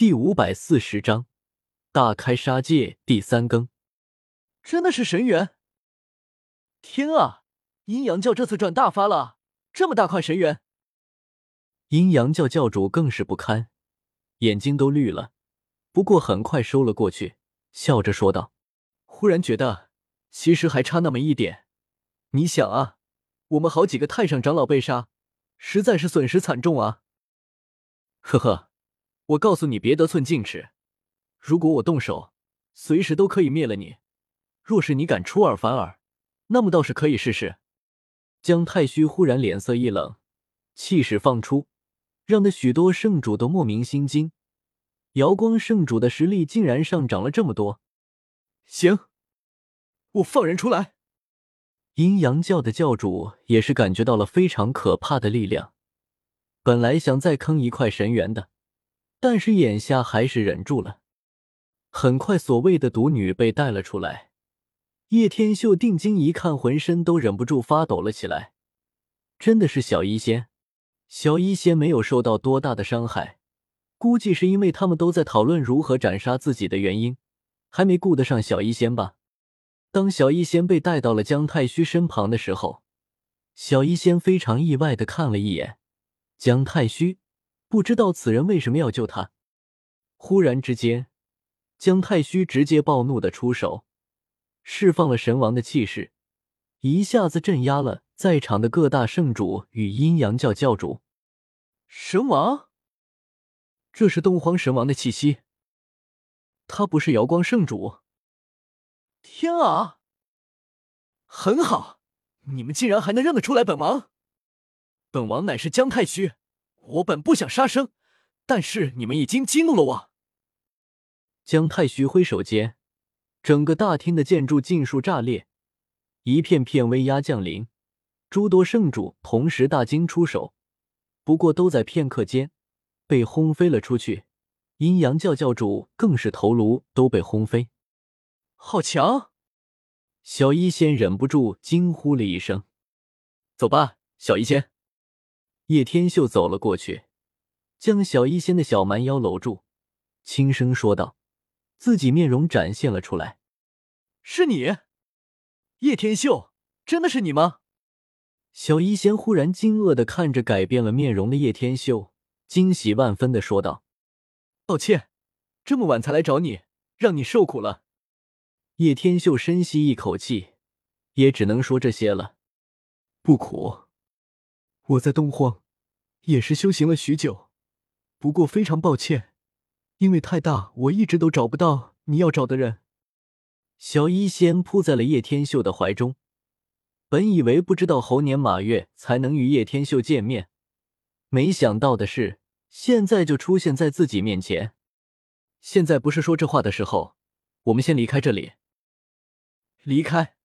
第五百四十章大开杀戒第三更。真的是神元！天啊，阴阳教这次赚大发了，这么大块神元！阴阳教教主更是不堪，眼睛都绿了，不过很快收了过去，笑着说道：“忽然觉得，其实还差那么一点。你想啊，我们好几个太上长老被杀，实在是损失惨重啊！”呵呵。我告诉你，别得寸进尺。如果我动手，随时都可以灭了你。若是你敢出尔反尔，那么倒是可以试试。姜太虚忽然脸色一冷，气势放出，让的许多圣主都莫名心惊。瑶光圣主的实力竟然上涨了这么多。行，我放人出来。阴阳教的教主也是感觉到了非常可怕的力量，本来想再坑一块神元的。但是眼下还是忍住了。很快，所谓的毒女被带了出来。叶天秀定睛一看，浑身都忍不住发抖了起来。真的是小医仙。小医仙没有受到多大的伤害，估计是因为他们都在讨论如何斩杀自己的原因，还没顾得上小医仙吧。当小医仙被带到了姜太虚身旁的时候，小医仙非常意外的看了一眼姜太虚。不知道此人为什么要救他。忽然之间，姜太虚直接暴怒的出手，释放了神王的气势，一下子镇压了在场的各大圣主与阴阳教教主。神王，这是东荒神王的气息。他不是瑶光圣主。天啊！很好，你们竟然还能认得出来本王。本王乃是姜太虚。我本不想杀生，但是你们已经激怒了我。姜太虚挥手间，整个大厅的建筑尽数炸裂，一片片威压降临，诸多圣主同时大惊出手，不过都在片刻间被轰飞了出去。阴阳教教主更是头颅都被轰飞，好强！小医仙忍不住惊呼了一声：“走吧，小医仙。”叶天秀走了过去，将小医仙的小蛮腰搂住，轻声说道：“自己面容展现了出来，是你，叶天秀，真的是你吗？”小医仙忽然惊愕的看着改变了面容的叶天秀，惊喜万分的说道：“抱歉，这么晚才来找你，让你受苦了。”叶天秀深吸一口气，也只能说这些了，不苦。我在东荒也是修行了许久，不过非常抱歉，因为太大，我一直都找不到你要找的人。小医仙扑在了叶天秀的怀中，本以为不知道猴年马月才能与叶天秀见面，没想到的是现在就出现在自己面前。现在不是说这话的时候，我们先离开这里。离开？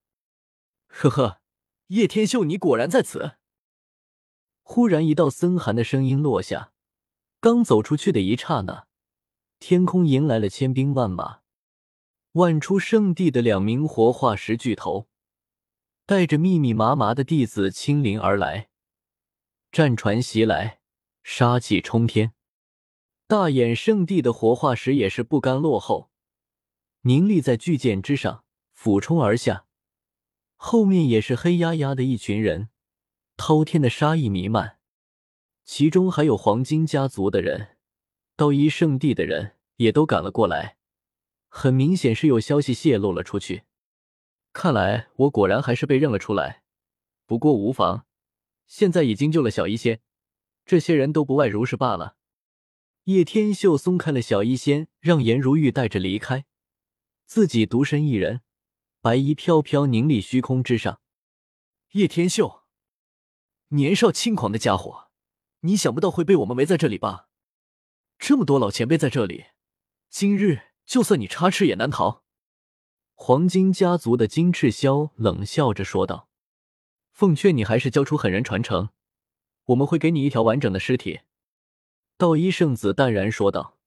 呵呵，叶天秀，你果然在此。忽然，一道森寒的声音落下。刚走出去的一刹那，天空迎来了千兵万马，万出圣地的两名活化石巨头，带着密密麻麻的弟子亲临而来。战船袭来，杀气冲天。大眼圣地的活化石也是不甘落后，凝立在巨剑之上，俯冲而下。后面也是黑压压的一群人。滔天的杀意弥漫，其中还有黄金家族的人，道一圣地的人也都赶了过来。很明显是有消息泄露了出去，看来我果然还是被认了出来。不过无妨，现在已经救了小医仙，这些人都不外如是罢了。叶天秀松开了小医仙，让颜如玉带着离开，自己独身一人，白衣飘飘，凝立虚空之上。叶天秀。年少轻狂的家伙，你想不到会被我们围在这里吧？这么多老前辈在这里，今日就算你插翅也难逃。黄金家族的金翅霄冷笑着说道：“奉劝你还是交出狠人传承，我们会给你一条完整的尸体。”道一圣子淡然说道：“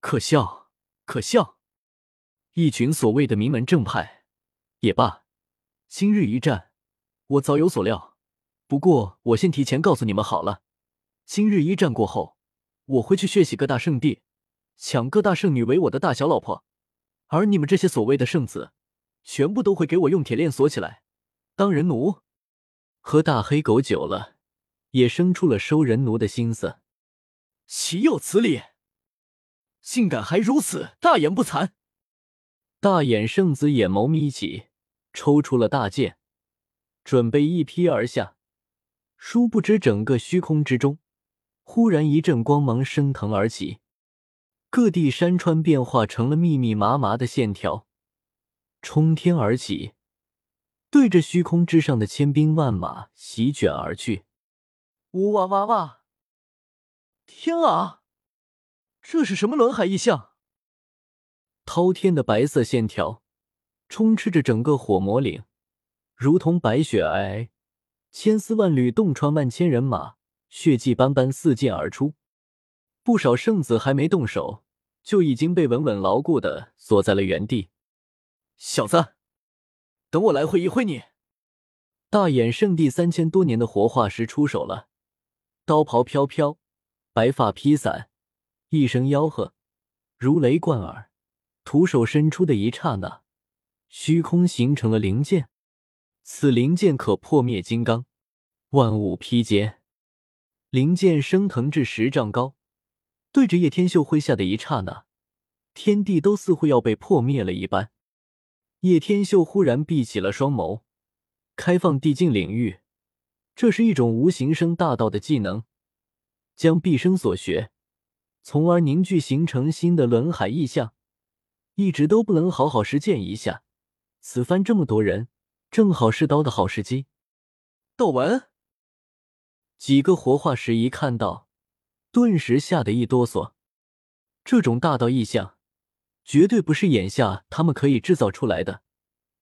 可笑，可笑！一群所谓的名门正派，也罢，今日一战，我早有所料。”不过，我先提前告诉你们好了，今日一战过后，我会去血洗各大圣地，抢各大圣女为我的大小老婆，而你们这些所谓的圣子，全部都会给我用铁链锁起来，当人奴。和大黑狗久了，也生出了收人奴的心思。岂有此理！竟敢还如此大言不惭！大眼圣子眼眸眯起，抽出了大剑，准备一劈而下。殊不知，整个虚空之中，忽然一阵光芒升腾而起，各地山川变化成了密密麻麻的线条，冲天而起，对着虚空之上的千兵万马席卷而去。呜哇哇哇！天啊，这是什么轮海异象？滔天的白色线条充斥着整个火魔岭，如同白雪皑皑，千丝万缕，洞穿万千人马，血迹斑斑四溅而出。不少圣子还没动手，就已经被稳稳牢固的锁在了原地。小子，等我来会一会你！大眼圣地三千多年的活化石出手了，刀袍飘飘，白发披散，一声吆喝，如雷贯耳。徒手伸出的一刹那，虚空形成了灵剑。此灵剑可破灭金刚，万物披坚。灵剑升腾至十丈高，对着叶天秀挥下的一刹那，天地都似乎要被破灭了一般。叶天秀忽然闭起了双眸，开放地境领域。这是一种无形生大道的技能，将毕生所学，从而凝聚形成新的轮海意象。一直都不能好好实践一下，此番这么多人，正好是刀的好时机。斗文几个活化石一看到，顿时吓得一哆嗦。这种大道异象，绝对不是眼下他们可以制造出来的。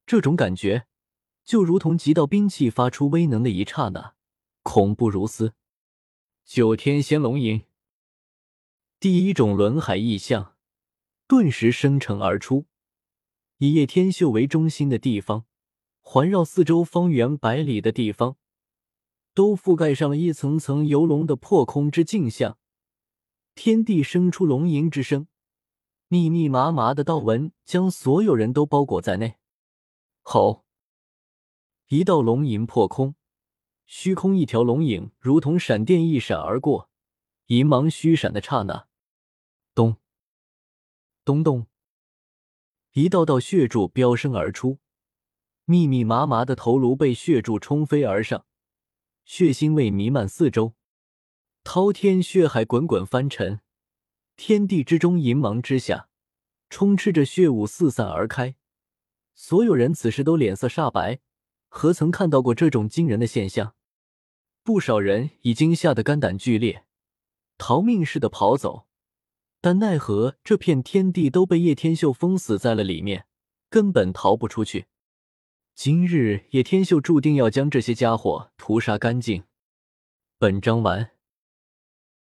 这种感觉，就如同极道兵器发出威能的一刹那，恐怖如斯。九天仙龙吟，第一种轮海异象。顿时生成而出，以叶天秀为中心的地方，环绕四周方圆百里的地方，都覆盖上了一层层游龙的破空之镜像。天地生出龙吟之声，密密麻麻的道纹将所有人都包裹在内。吼！一道龙吟破空，虚空一条龙影如同闪电一闪而过，银芒虚闪的刹那，咚！咚咚，一道道血柱飙升而出，密密麻麻的头颅被血柱冲飞而上，血腥味弥漫四周，滔天血海滚滚翻沉，天地之中银芒之下，充斥着血雾四散而开。所有人此时都脸色煞白，何曾看到过这种惊人的现象？不少人已经吓得肝胆俱裂，逃命似的跑走。但奈何这片天地都被叶天秀封死在了里面，根本逃不出去。今日叶天秀注定要将这些家伙屠杀干净。本章完。